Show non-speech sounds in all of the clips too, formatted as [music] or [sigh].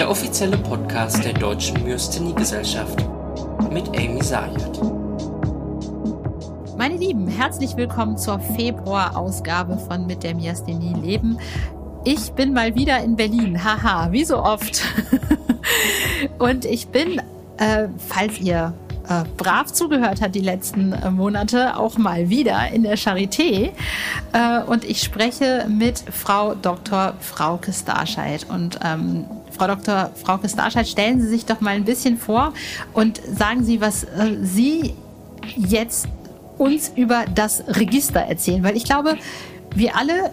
der offizielle Podcast der Deutschen Myasthenie-Gesellschaft mit Amy Sayed. Meine Lieben, herzlich willkommen zur Februar-Ausgabe von Mit der Myasthenie leben. Ich bin mal wieder in Berlin, haha, wie so oft. [laughs] Und ich bin, äh, falls ihr äh, brav zugehört hat die letzten äh, Monate, auch mal wieder in der Charité. Äh, und ich spreche mit Frau Dr. Frauke Starscheid. Und ähm, Frau Dr. Frauke Starscheid, stellen Sie sich doch mal ein bisschen vor und sagen Sie, was äh, Sie jetzt uns über das Register erzählen. Weil ich glaube, wir alle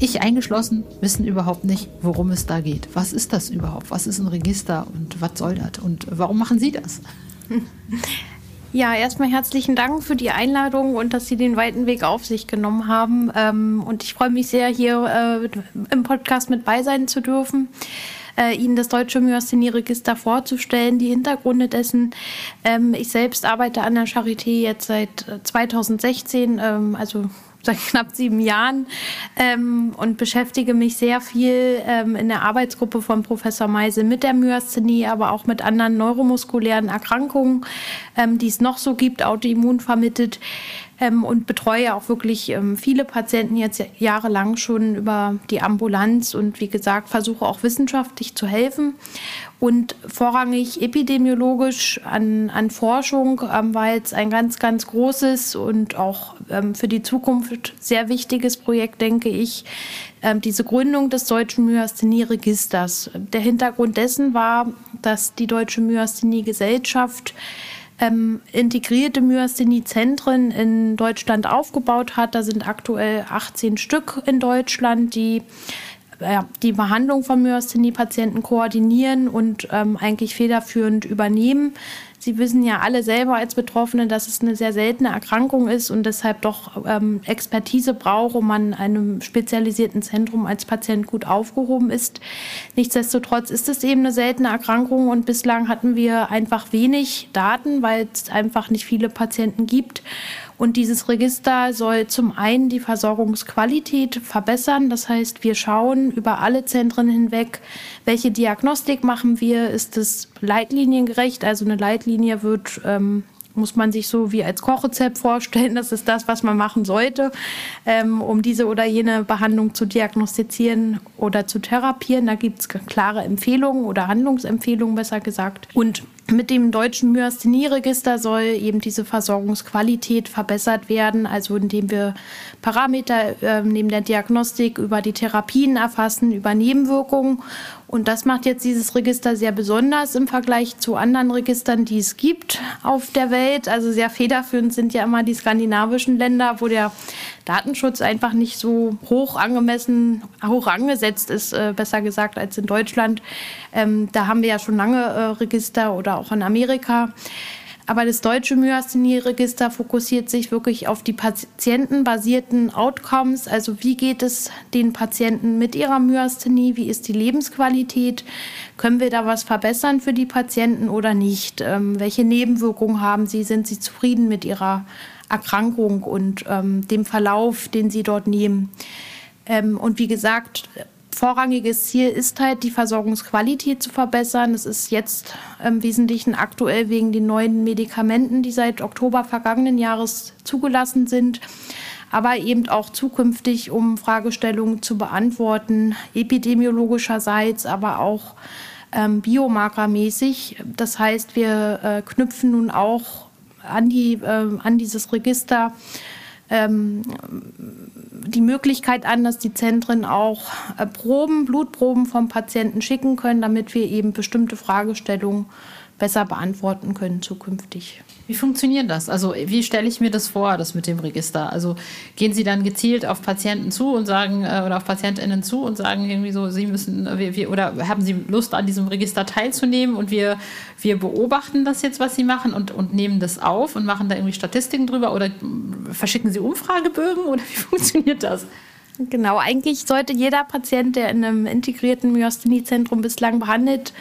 ich eingeschlossen wissen überhaupt nicht, worum es da geht. Was ist das überhaupt? Was ist ein Register und was soll das? Und warum machen Sie das? Ja, erstmal herzlichen Dank für die Einladung und dass Sie den weiten Weg auf sich genommen haben. Ähm, und ich freue mich sehr, hier äh, im Podcast mit bei sein zu dürfen. Äh, Ihnen das Deutsche Myasthenie-Register vorzustellen, die Hintergründe dessen. Ähm, ich selbst arbeite an der Charité jetzt seit 2016, äh, ähm, also [laughs] seit knapp sieben Jahren ähm, und beschäftige mich sehr viel ähm, in der Arbeitsgruppe von Professor Meise mit der Myasthenie, aber auch mit anderen neuromuskulären Erkrankungen, ähm, die es noch so gibt, autoimmun vermittelt ähm, und betreue auch wirklich ähm, viele Patienten jetzt jahrelang schon über die Ambulanz und wie gesagt versuche auch wissenschaftlich zu helfen und vorrangig epidemiologisch an, an Forschung, ähm, weil es ein ganz, ganz großes und auch ähm, für die Zukunft sehr wichtiges Projekt, denke ich, ähm, diese Gründung des Deutschen Myasthenie-Registers. Der Hintergrund dessen war, dass die Deutsche Myasthenie-Gesellschaft ähm, integrierte Myasthenie-Zentren in Deutschland aufgebaut hat. Da sind aktuell 18 Stück in Deutschland, die ja, die Behandlung von Myasthenie-Patienten koordinieren und ähm, eigentlich federführend übernehmen. Sie wissen ja alle selber als Betroffene, dass es eine sehr seltene Erkrankung ist und deshalb doch ähm, Expertise braucht, um an einem spezialisierten Zentrum als Patient gut aufgehoben ist. Nichtsdestotrotz ist es eben eine seltene Erkrankung und bislang hatten wir einfach wenig Daten, weil es einfach nicht viele Patienten gibt. Und dieses Register soll zum einen die Versorgungsqualität verbessern. Das heißt, wir schauen über alle Zentren hinweg, welche Diagnostik machen wir. Ist es leitliniengerecht? Also eine Leitlinie wird ähm, muss man sich so wie als Kochrezept vorstellen. Das ist das, was man machen sollte, ähm, um diese oder jene Behandlung zu diagnostizieren oder zu therapieren. Da gibt es klare Empfehlungen oder Handlungsempfehlungen, besser gesagt. Und mit dem deutschen Myasthenie-Register soll eben diese Versorgungsqualität verbessert werden, also indem wir Parameter äh, neben der Diagnostik über die Therapien erfassen, über Nebenwirkungen und das macht jetzt dieses Register sehr besonders im Vergleich zu anderen Registern, die es gibt auf der Welt. Also sehr federführend sind ja immer die skandinavischen Länder, wo der Datenschutz einfach nicht so hoch angemessen, hoch angesetzt ist, äh, besser gesagt, als in Deutschland. Ähm, da haben wir ja schon lange äh, Register oder auch in Amerika. Aber das deutsche Myasthenie-Register fokussiert sich wirklich auf die patientenbasierten Outcomes. Also wie geht es den Patienten mit ihrer Myasthenie? Wie ist die Lebensqualität? Können wir da was verbessern für die Patienten oder nicht? Ähm, welche Nebenwirkungen haben sie? Sind sie zufrieden mit ihrer Erkrankung und ähm, dem Verlauf, den sie dort nehmen? Ähm, und wie gesagt, vorrangiges Ziel ist halt, die Versorgungsqualität zu verbessern. Das ist jetzt im Wesentlichen aktuell wegen den neuen Medikamenten, die seit Oktober vergangenen Jahres zugelassen sind aber eben auch zukünftig, um Fragestellungen zu beantworten, epidemiologischerseits, aber auch ähm, biomarkermäßig. Das heißt, wir äh, knüpfen nun auch an, die, äh, an dieses Register ähm, die Möglichkeit an, dass die Zentren auch äh, Proben, Blutproben vom Patienten schicken können, damit wir eben bestimmte Fragestellungen besser beantworten können zukünftig. Wie funktioniert das? Also wie stelle ich mir das vor, das mit dem Register? Also gehen Sie dann gezielt auf Patienten zu und sagen äh, oder auf PatientInnen zu und sagen irgendwie so, Sie müssen äh, wir, wir, oder haben Sie Lust an diesem Register teilzunehmen und wir, wir beobachten das jetzt, was Sie machen und, und nehmen das auf und machen da irgendwie Statistiken drüber oder verschicken Sie Umfragebögen oder [laughs] wie funktioniert das? Genau, eigentlich sollte jeder Patient, der in einem integrierten Myasthenie-Zentrum bislang behandelt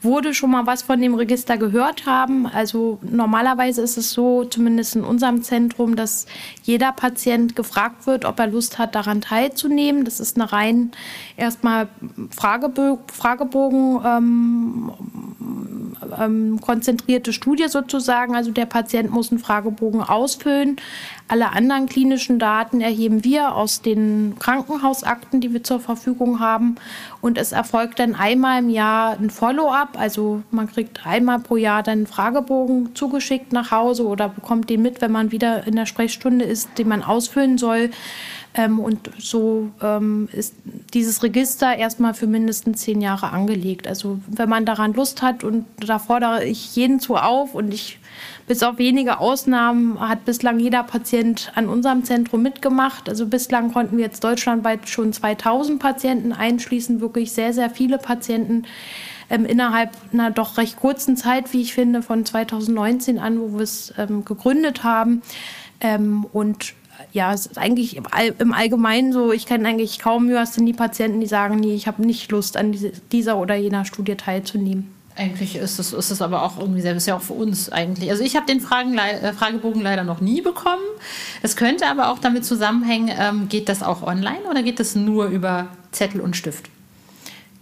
wurde, schon mal was von dem Register gehört haben. Also normalerweise ist es so, zumindest in unserem Zentrum, dass jeder Patient gefragt wird, ob er Lust hat, daran teilzunehmen. Das ist eine rein erstmal Fragebo Fragebogen ähm, ähm, konzentrierte Studie sozusagen. Also der Patient muss einen Fragebogen ausfüllen. Alle anderen klinischen Daten erheben wir aus den Krankenhausakten, die wir zur Verfügung haben. Und es erfolgt dann einmal im Jahr ein Follow-up. Also man kriegt einmal pro Jahr dann einen Fragebogen zugeschickt nach Hause oder bekommt den mit, wenn man wieder in der Sprechstunde ist, den man ausfüllen soll. Ähm, und so ähm, ist dieses Register erstmal für mindestens zehn Jahre angelegt. Also wenn man daran Lust hat und da fordere ich jeden zu auf und ich bis auf wenige Ausnahmen hat bislang jeder Patient an unserem Zentrum mitgemacht. Also bislang konnten wir jetzt deutschlandweit schon 2000 Patienten einschließen, wirklich sehr, sehr viele Patienten ähm, innerhalb einer doch recht kurzen Zeit, wie ich finde, von 2019 an, wo wir es ähm, gegründet haben. Ähm, und ja, es ist eigentlich im, All im Allgemeinen so, ich kenne eigentlich kaum Myasthenie-Patienten, die sagen, nee, ich habe nicht Lust, an diese, dieser oder jener Studie teilzunehmen. Eigentlich ist es, ist es aber auch irgendwie selbst ja auch für uns eigentlich. Also ich habe den Fragen, äh, Fragebogen leider noch nie bekommen. Es könnte aber auch damit zusammenhängen, ähm, geht das auch online oder geht das nur über Zettel und Stift?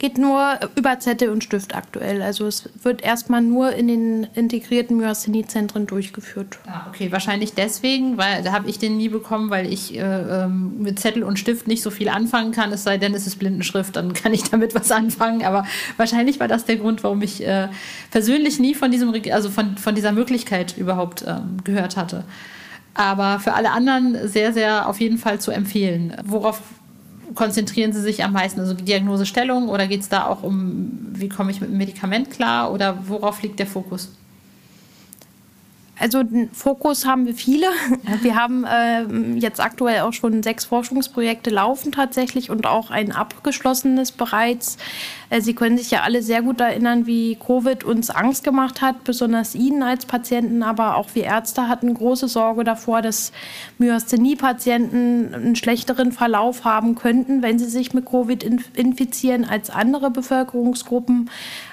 Geht nur über Zettel und Stift aktuell. Also es wird erstmal nur in den integrierten Myasthenie-Zentren durchgeführt. Ah, okay, wahrscheinlich deswegen, weil da habe ich den nie bekommen, weil ich äh, ähm, mit Zettel und Stift nicht so viel anfangen kann, es sei denn, es ist Blindenschrift, dann kann ich [laughs] damit was anfangen. Aber wahrscheinlich war das der Grund, warum ich äh, persönlich nie von diesem, also von, von dieser Möglichkeit überhaupt ähm, gehört hatte. Aber für alle anderen sehr, sehr auf jeden Fall zu empfehlen. Worauf konzentrieren Sie sich am meisten? Also Diagnosestellung oder geht es da auch um, wie komme ich mit dem Medikament klar oder worauf liegt der Fokus? Also den Fokus haben wir viele. [laughs] Wir haben äh, jetzt aktuell auch schon sechs Forschungsprojekte laufen tatsächlich und auch ein abgeschlossenes bereits. Äh, Sie können sich ja alle sehr gut erinnern, wie Covid uns Angst gemacht hat, besonders Ihnen als Patienten, aber auch wir Ärzte hatten große Sorge davor, dass Myasthenie-Patienten einen schlechteren Verlauf haben könnten, wenn sie sich mit Covid infizieren als andere Bevölkerungsgruppen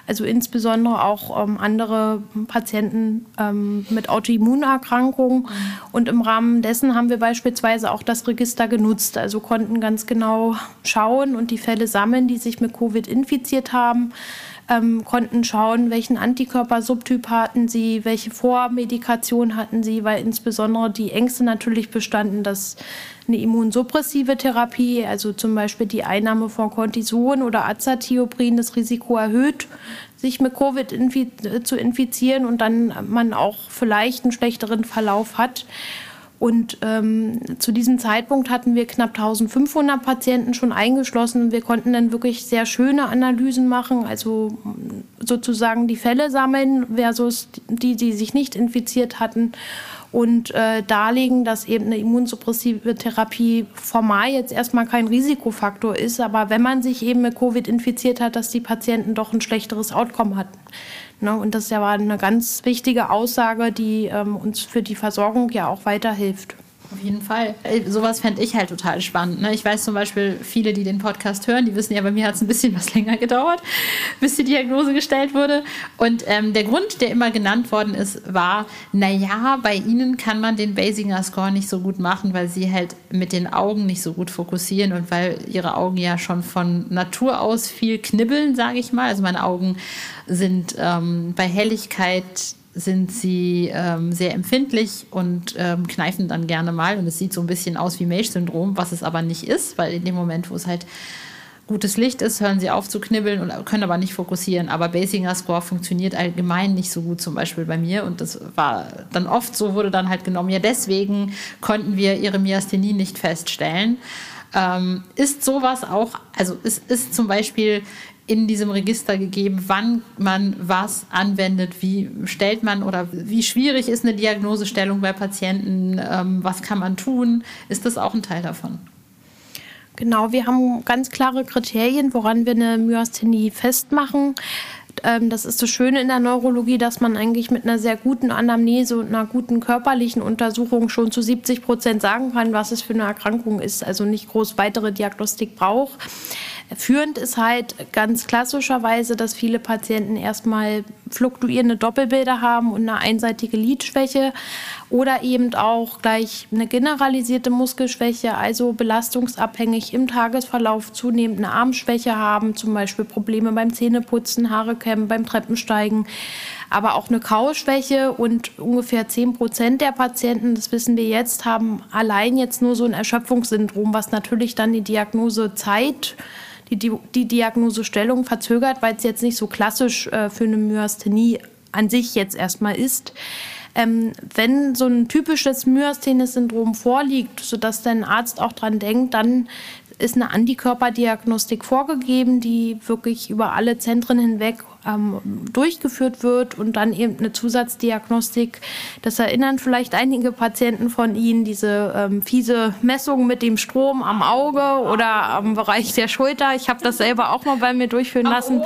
also insbesondere auch ähm, andere Patienten ähm, mit Autoimmunerkrankungen. Mhm. Und im Rahmen dessen haben wir beispielsweise auch das Register genutzt, also konnten ganz genau schauen und die Fälle sammeln, die sich mit Covid infiziert haben. Ähm, konnten schauen, welchen Antikörpersubtyp hatten sie, welche Vormedikation hatten sie, weil insbesondere die Ängste natürlich bestanden, dass eine immunsuppressive Therapie, also zum Beispiel die Einnahme von Cortison oder Azathioprin, das Risiko erhöht, sich mit Covid infi zu infizieren und dann man auch vielleicht einen schlechteren Verlauf hat. Und ähm, zu diesem Zeitpunkt hatten wir knapp 1500 Patienten schon eingeschlossen. Wir konnten dann wirklich sehr schöne Analysen machen, also sozusagen die Fälle sammeln versus die, die sich nicht infiziert hatten und äh, darlegen, dass eben eine immunsuppressive Therapie formal jetzt erstmal kein Risikofaktor ist, aber wenn man sich eben mit Covid infiziert hat, dass die Patienten doch ein schlechteres Outcome hatten. Ne? Und das ja war eine ganz wichtige Aussage, die ähm, uns für die Versorgung ja auch weiterhilft. Auf jeden Fall. Äh, sowas fände ich halt total spannend. Ne? Ich weiß zum Beispiel, viele, die den Podcast hören, die wissen ja, bei mir hat es ein bisschen was [laughs] länger gedauert, bis die Diagnose gestellt wurde. Und ähm, der Grund, der immer genannt worden ist, war, naja, bei ihnen kann man den Basinger Score nicht so gut machen, weil sie halt mit den Augen nicht so gut fokussieren und weil ihre Augen ja schon von Natur aus viel knibbeln, sage ich mal. Also meine Augen sind ähm, bei Helligkeit sind sie ähm, sehr empfindlich und ähm, kneifen dann gerne mal. Und es sieht so ein bisschen aus wie Mage-Syndrom, was es aber nicht ist, weil in dem Moment, wo es halt gutes Licht ist, hören sie auf zu knibbeln und können aber nicht fokussieren. Aber Basinger Score funktioniert allgemein nicht so gut, zum Beispiel bei mir. Und das war dann oft so, wurde dann halt genommen, ja, deswegen konnten wir ihre Myasthenie nicht feststellen. Ähm, ist sowas auch, also es ist zum Beispiel in diesem Register gegeben, wann man was anwendet, wie stellt man oder wie schwierig ist eine Diagnosestellung bei Patienten, ähm, was kann man tun? Ist das auch ein Teil davon? Genau, wir haben ganz klare Kriterien, woran wir eine Myasthenie festmachen. Ähm, das ist das Schöne in der Neurologie, dass man eigentlich mit einer sehr guten Anamnese und einer guten körperlichen Untersuchung schon zu 70 Prozent sagen kann, was es für eine Erkrankung ist. Also nicht groß weitere Diagnostik braucht. Führend ist halt ganz klassischerweise, dass viele Patienten erstmal fluktuierende Doppelbilder haben und eine einseitige Lidschwäche oder eben auch gleich eine generalisierte Muskelschwäche, also belastungsabhängig im Tagesverlauf zunehmend eine Armschwäche haben, zum Beispiel Probleme beim Zähneputzen, Haare kämmen, beim Treppensteigen, aber auch eine Kauschwäche und ungefähr 10 Prozent der Patienten, das wissen wir jetzt, haben allein jetzt nur so ein Erschöpfungssyndrom, was natürlich dann die Diagnose Zeit die, die, die Diagnosestellung verzögert, weil es jetzt nicht so klassisch äh, für eine Myasthenie an sich jetzt erstmal ist. Ähm, wenn so ein typisches Myasthenie-Syndrom vorliegt, sodass dein Arzt auch dran denkt, dann ist eine Antikörperdiagnostik vorgegeben, die wirklich über alle Zentren hinweg ähm, durchgeführt wird und dann eben eine Zusatzdiagnostik. Das erinnern vielleicht einige Patienten von Ihnen, diese ähm, fiese Messung mit dem Strom am Auge oder am Bereich der Schulter. Ich habe das selber auch mal bei mir durchführen lassen.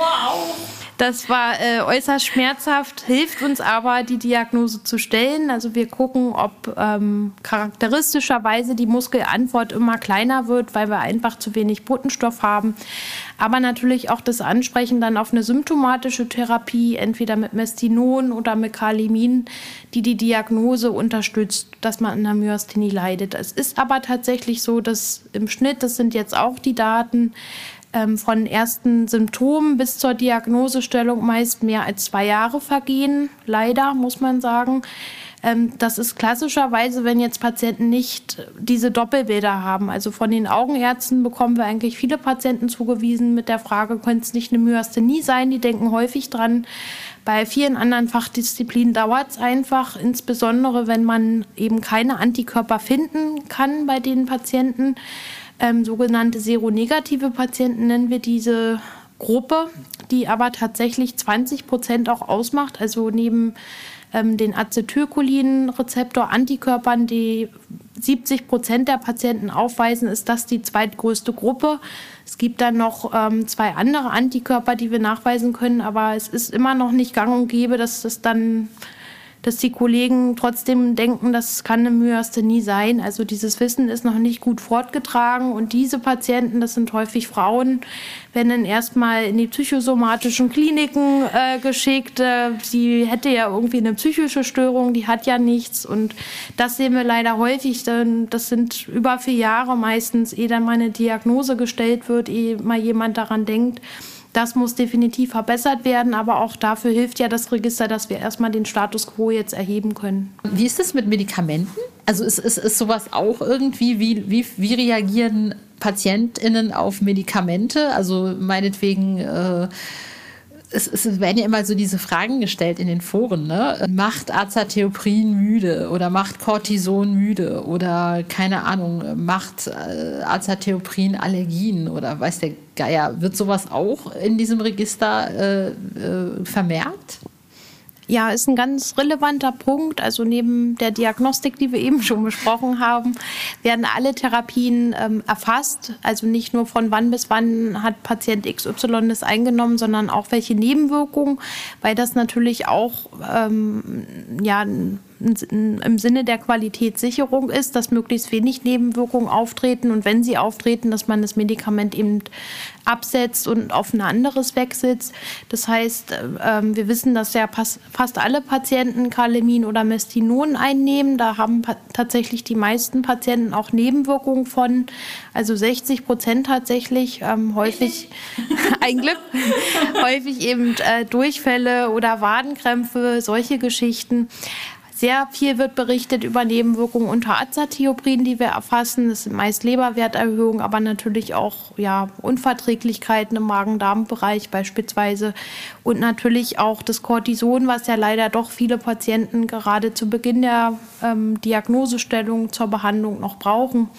Das war äh, äußerst schmerzhaft, hilft uns aber, die Diagnose zu stellen. Also wir gucken, ob ähm, charakteristischerweise die Muskelantwort immer kleiner wird, weil wir einfach zu wenig Botenstoff haben. Aber natürlich auch das Ansprechen dann auf eine symptomatische Therapie, entweder mit Mestinon oder mit Kalimin, die die Diagnose unterstützt, dass man an einer Myasthenie leidet. Es ist aber tatsächlich so, dass im Schnitt, das sind jetzt auch die Daten, ähm, von ersten Symptomen bis zur Diagnosestellung meist mehr als zwei Jahre vergehen. Leider, muss man sagen. Ähm, das ist klassischerweise, wenn jetzt Patienten nicht diese Doppelbilder haben. Also von den Augenärzten bekommen wir eigentlich viele Patienten zugewiesen mit der Frage, könnte es nicht eine Myasthenie sein? Die denken häufig dran. Bei vielen anderen Fachdisziplinen dauert es einfach, insbesondere wenn man eben keine Antikörper finden kann bei den Patienten ähm, sogenannte seronegative Patienten nennen wir diese Gruppe, die aber tatsächlich 20 Prozent auch ausmacht. Also neben ähm, den Acetylcholin-Rezeptor-Antikörpern, die 70 Prozent der Patienten aufweisen, ist das die zweitgrößte Gruppe. Es gibt dann noch ähm, zwei andere Antikörper, die wir nachweisen können, aber es ist immer noch nicht gang und gäbe, dass das dann dass die Kollegen trotzdem denken, das kann eine Myasthenie sein. Also dieses Wissen ist noch nicht gut fortgetragen und diese Patienten, das sind häufig Frauen, werden dann erstmal in die psychosomatischen Kliniken äh, geschickt. Äh, sie hätte ja irgendwie eine psychische Störung, die hat ja nichts und das sehen wir leider häufig. Denn das sind über vier Jahre meistens, ehe dann mal eine Diagnose gestellt wird, ehe mal jemand daran denkt. Das muss definitiv verbessert werden, aber auch dafür hilft ja das Register, dass wir erstmal den Status quo jetzt erheben können. Wie ist es mit Medikamenten? Also ist, ist, ist sowas auch irgendwie, wie, wie, wie reagieren PatientInnen auf Medikamente? Also meinetwegen äh, es, es, werden ja immer so diese Fragen gestellt in den Foren, ne? Macht Azatheoprin müde oder macht Cortison müde oder keine Ahnung, macht äh, Azatheoprin Allergien oder weiß der Geier. Wird sowas auch in diesem Register äh, äh, vermerkt? Ja, ist ein ganz relevanter Punkt. Also neben der Diagnostik, die wir eben schon besprochen haben, werden alle Therapien ähm, erfasst. Also nicht nur von wann bis wann hat Patient XY das eingenommen, sondern auch welche Nebenwirkungen, weil das natürlich auch ähm, ja, im Sinne der Qualitätssicherung ist, dass möglichst wenig Nebenwirkungen auftreten und wenn sie auftreten, dass man das Medikament eben absetzt und auf ein anderes wechselt. Das heißt, ähm, wir wissen, dass ja fast alle Patienten Kalemin oder Mestinon einnehmen. Da haben tatsächlich die meisten Patienten auch Nebenwirkungen von, also 60 Prozent tatsächlich, ähm, häufig [laughs] [laughs] ein Glück, häufig eben äh, Durchfälle oder Wadenkrämpfe, solche Geschichten. Sehr viel wird berichtet über Nebenwirkungen unter Azathioprin, die wir erfassen. Das sind meist Leberwerterhöhungen, aber natürlich auch ja, Unverträglichkeiten im Magen-Darm-Bereich beispielsweise. Und natürlich auch das Cortison, was ja leider doch viele Patienten gerade zu Beginn der ähm, Diagnosestellung zur Behandlung noch brauchen,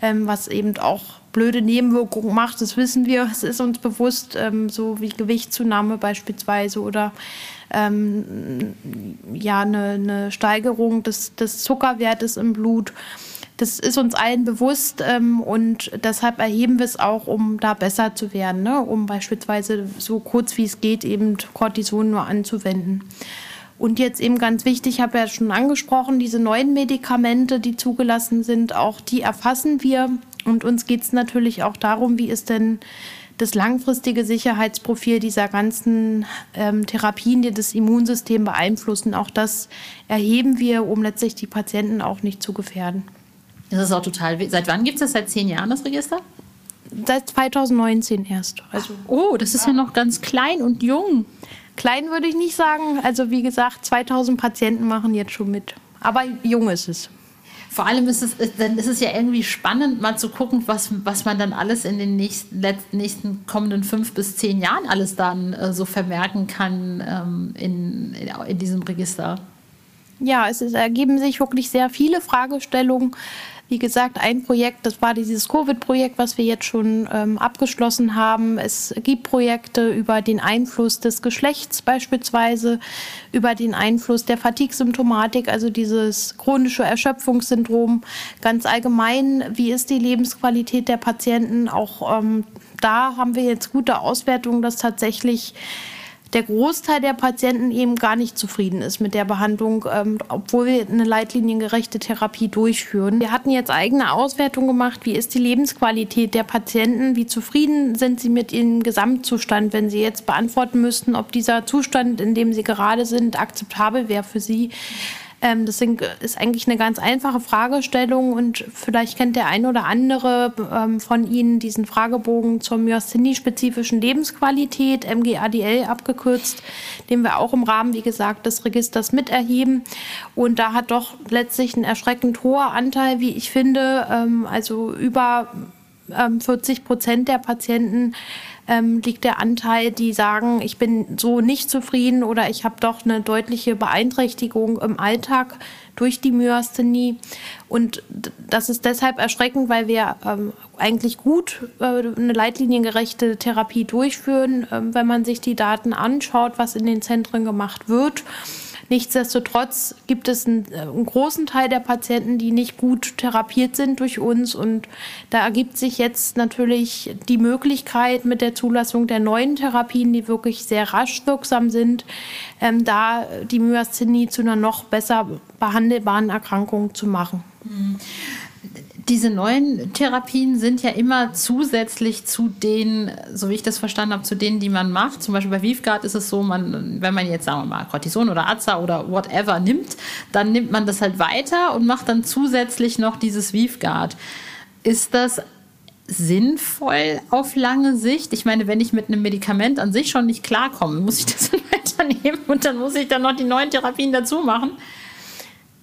ähm, was eben auch blöde Nebenwirkungen macht. Das wissen wir, es ist uns bewusst, ähm, so wie Gewichtszunahme beispielsweise oder ähm, ja, eine, eine Steigerung des, des Zuckerwertes im Blut. Das ist uns allen bewusst ähm, und deshalb erheben wir es auch, um da besser zu werden, ne? um beispielsweise so kurz wie es geht eben Cortison nur anzuwenden. Und jetzt eben ganz wichtig, ich habe ja schon angesprochen, diese neuen Medikamente, die zugelassen sind, auch die erfassen wir. Und uns geht es natürlich auch darum, wie ist denn das langfristige Sicherheitsprofil dieser ganzen ähm, Therapien, die das Immunsystem beeinflussen. Auch das erheben wir, um letztlich die Patienten auch nicht zu gefährden. Das ist auch total. Seit wann gibt es das? Seit zehn Jahren das Register? Seit 2019 erst. Also, oh, das ist ja noch ganz klein und jung. Klein würde ich nicht sagen. Also wie gesagt, 2000 Patienten machen jetzt schon mit. Aber jung ist es. Vor allem ist es, dann ist es ja irgendwie spannend, mal zu gucken, was, was man dann alles in den nächsten, nächsten kommenden fünf bis zehn Jahren alles dann äh, so vermerken kann ähm, in, in, in diesem Register. Ja, es ist, ergeben sich wirklich sehr viele Fragestellungen wie gesagt, ein Projekt, das war dieses Covid-Projekt, was wir jetzt schon ähm, abgeschlossen haben. Es gibt Projekte über den Einfluss des Geschlechts beispielsweise, über den Einfluss der Fatigue-Symptomatik, also dieses chronische Erschöpfungssyndrom. Ganz allgemein, wie ist die Lebensqualität der Patienten? Auch ähm, da haben wir jetzt gute Auswertungen, dass tatsächlich der Großteil der Patienten eben gar nicht zufrieden ist mit der Behandlung, ähm, obwohl wir eine leitliniengerechte Therapie durchführen. Wir hatten jetzt eigene Auswertungen gemacht, wie ist die Lebensqualität der Patienten, wie zufrieden sind sie mit ihrem Gesamtzustand, wenn sie jetzt beantworten müssten, ob dieser Zustand, in dem sie gerade sind, akzeptabel wäre für sie. Ähm, das sind, ist eigentlich eine ganz einfache Fragestellung und vielleicht kennt der ein oder andere ähm, von Ihnen diesen Fragebogen zur Myasthenie-spezifischen Lebensqualität, MGADL abgekürzt, den wir auch im Rahmen, wie gesagt, des Registers miterheben. Und da hat doch letztlich ein erschreckend hoher Anteil, wie ich finde, ähm, also über 40 ähm, Prozent der Patienten ähm, liegt der Anteil, die sagen, ich bin so nicht zufrieden oder ich habe doch eine deutliche Beeinträchtigung im Alltag durch die Myasthenie. Und das ist deshalb erschreckend, weil wir ähm, eigentlich gut äh, eine leitliniengerechte Therapie durchführen, äh, wenn man sich die Daten anschaut, was in den Zentren gemacht wird. Nichtsdestotrotz gibt es einen, äh, einen, großen Teil der Patienten, die nicht gut therapiert sind durch uns. Und da ergibt sich jetzt natürlich die Möglichkeit mit der Zulassung der neuen Therapien, die wirklich sehr rasch wirksam sind, ähm, da die Myasthenie zu einer noch besser behandelbaren Erkrankung zu machen. Mhm diese neuen Therapien sind ja immer zusätzlich zu den, so wie ich das verstanden habe, zu denen, die man macht. Zum Beispiel bei Vivgard ist es so, man, wenn man jetzt, sagen wir mal, Cortison oder Aza oder whatever nimmt, dann nimmt man das halt weiter und macht dann zusätzlich noch dieses Vivgard. Ist das sinnvoll auf lange Sicht? Ich meine, wenn ich mit einem Medikament an sich schon nicht klarkomme, muss ich das [laughs] weiternehmen und dann muss ich dann noch die neuen Therapien dazu machen?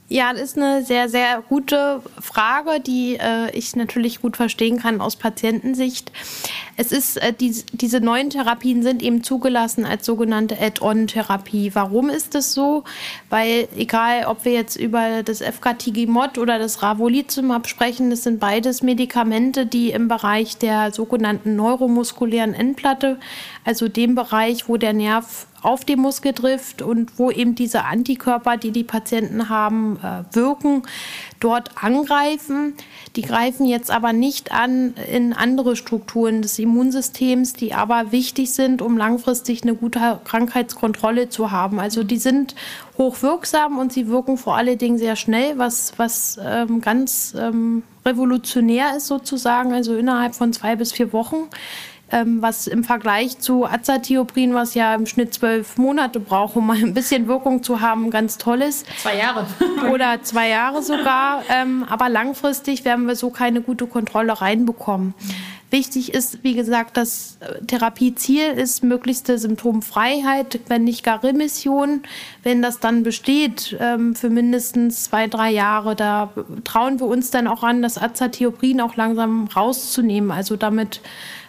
Ja, das ist eine sehr, sehr gute Frage, die äh, ich natürlich gut verstehen kann aus Patientensicht. Es ist, äh, die, diese neuen Therapien sind eben zugelassen als sogenannte Add-on-Therapie. Warum ist das so? Weil egal, ob wir jetzt über das FKTG-Mod oder das Ravolizumab sprechen, das sind beides Medikamente, die im Bereich der sogenannten neuromuskulären Endplatte, also dem Bereich, wo der Nerv auf den Muskel trifft und wo eben diese Antikörper, die die Patienten haben, äh, wirken, dort angreifen. Die greifen jetzt aber nicht an in andere Strukturen des Immunsystems, die aber wichtig sind, um langfristig eine gute Krankheitskontrolle zu haben. Also die sind hochwirksam und sie wirken vor allen Dingen sehr schnell, was, was ähm, ganz ähm, revolutionär ist sozusagen, also innerhalb von zwei bis vier Wochen ähm, was im Vergleich zu Azathioprin, was ja im Schnitt zwölf Monate braucht, um mal ein bisschen Wirkung zu haben, ganz toll ist. Zwei Jahre. [laughs] Oder zwei Jahre sogar. Ähm, aber langfristig werden wir so keine gute Kontrolle reinbekommen. Wichtig ist, wie gesagt, das Therapieziel ist möglichste Symptomfreiheit, wenn nicht gar Remission. Wenn das dann besteht ähm, für mindestens zwei, drei Jahre, da trauen wir uns dann auch an, das Azathioprin auch langsam rauszunehmen. Also damit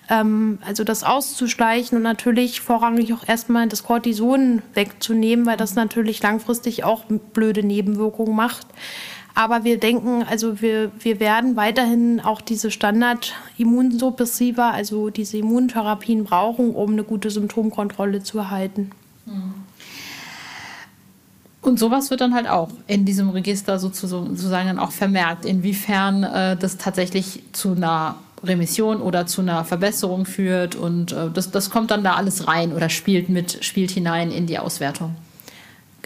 ähm, also das auszuschleichen und natürlich vorrangig auch erstmal das Cortison wegzunehmen, weil das natürlich langfristig auch blöde Nebenwirkungen macht. Aber wir denken, also wir, wir werden weiterhin auch diese Standard-Immunsuppressiva, also diese Immuntherapien brauchen, um eine gute Symptomkontrolle zu erhalten. Mhm. Und sowas wird dann halt auch in diesem Register sozusagen dann auch vermerkt, inwiefern äh, das tatsächlich zu einer Remission oder zu einer Verbesserung führt. Und äh, das, das kommt dann da alles rein oder spielt mit, spielt hinein in die Auswertung.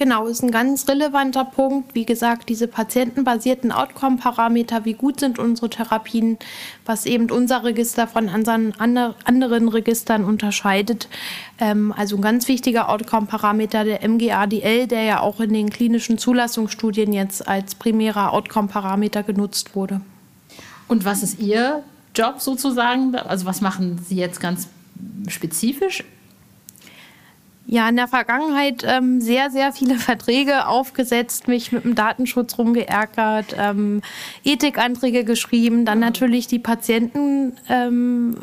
Genau, ist ein ganz relevanter Punkt. Wie gesagt, diese patientenbasierten Outcome-Parameter, wie gut sind unsere Therapien, was eben unser Register von anderen Registern unterscheidet. Ähm, also ein ganz wichtiger Outcome-Parameter der MGADL, der ja auch in den klinischen Zulassungsstudien jetzt als primärer Outcome-Parameter genutzt wurde. Und was ist Ihr Job sozusagen? Also was machen Sie jetzt ganz spezifisch ja, in der Vergangenheit ähm, sehr, sehr viele [laughs] Verträge aufgesetzt, mich mit dem Datenschutz rumgeärgert, ähm, Ethikanträge geschrieben, dann natürlich die Patienten ähm,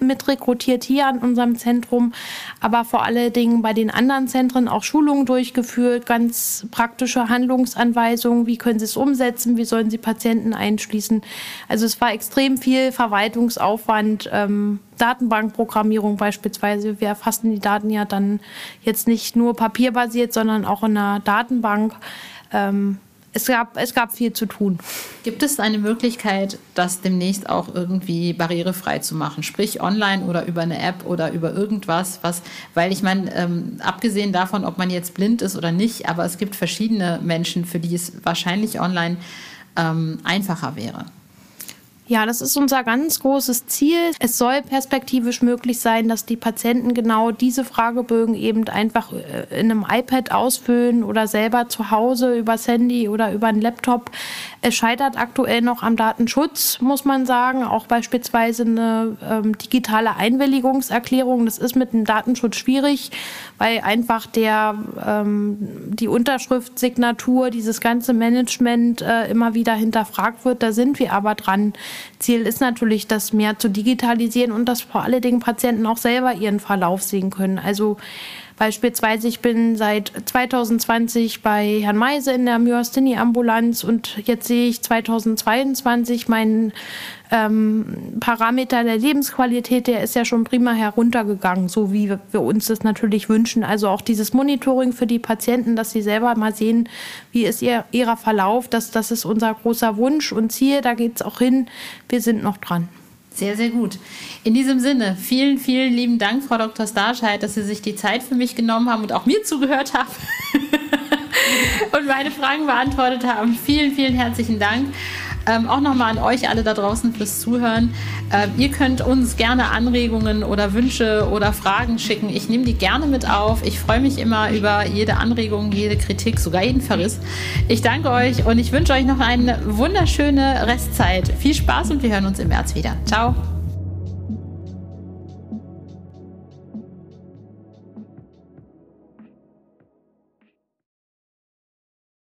mit rekrutiert hier an unserem Zentrum, aber vor allen Dingen bei den anderen Zentren auch Schulungen durchgeführt, ganz praktische Handlungsanweisungen, wie können sie es umsetzen, wie sollen sie Patienten einschließen. Also es war extrem viel Verwaltungsaufwand. Ähm, Datenbankprogrammierung beispielsweise. Wir erfassen die Daten ja dann jetzt nicht nur papierbasiert, sondern auch in einer Datenbank. Ähm, es gab, es gab viel zu tun. Gibt es eine Möglichkeit, das demnächst auch irgendwie barrierefrei zu machen? Sprich online oder über eine App oder über irgendwas, was, weil ich meine, ähm, abgesehen davon, ob man jetzt blind ist oder nicht, aber es gibt verschiedene Menschen, für die es wahrscheinlich online ähm, einfacher wäre. Ja, das ist unser ganz großes Ziel. Es soll perspektivisch möglich sein, dass die Patienten genau diese Fragebögen eben einfach äh, in einem iPad ausfüllen oder selber zu Hause übers Handy oder über einen Laptop. Es scheitert aktuell noch am Datenschutz, muss man sagen. Auch beispielsweise eine ähm, digitale Einwilligungserklärung. Das ist mit dem Datenschutz schwierig, weil einfach der, ähm, die Unterschrift, Signatur, dieses ganze Management äh, immer wieder hinterfragt wird. Da sind wir aber dran. Ziel ist natürlich, das mehr zu digitalisieren und dass vor allen Dingen Patienten auch selber ihren Verlauf sehen können. Also Beispielsweise, ich bin seit 2020 bei Herrn Meise in der Myasthenie-Ambulanz und jetzt sehe ich 2022 meinen ähm, Parameter der Lebensqualität, der ist ja schon prima heruntergegangen, so wie wir uns das natürlich wünschen. Also auch dieses Monitoring für die Patienten, dass sie selber mal sehen, wie ist ihr, ihrer Verlauf, das, das ist unser großer Wunsch und Ziel, da geht es auch hin. Wir sind noch dran. Sehr, sehr gut. In diesem Sinne, vielen, vielen lieben Dank, Frau Dr. Starscheid, dass Sie sich die Zeit für mich genommen haben und auch mir zugehört haben [laughs] und meine Fragen beantwortet haben. Vielen, vielen herzlichen Dank. Ähm, auch nochmal an euch alle da draußen fürs Zuhören. Ähm, ihr könnt uns gerne Anregungen oder Wünsche oder Fragen schicken. Ich nehme die gerne mit auf. Ich freue mich immer über jede Anregung, jede Kritik, sogar jeden Verriss. Ich danke euch und ich wünsche euch noch eine wunderschöne Restzeit. Viel Spaß und wir hören uns im März wieder. Ciao.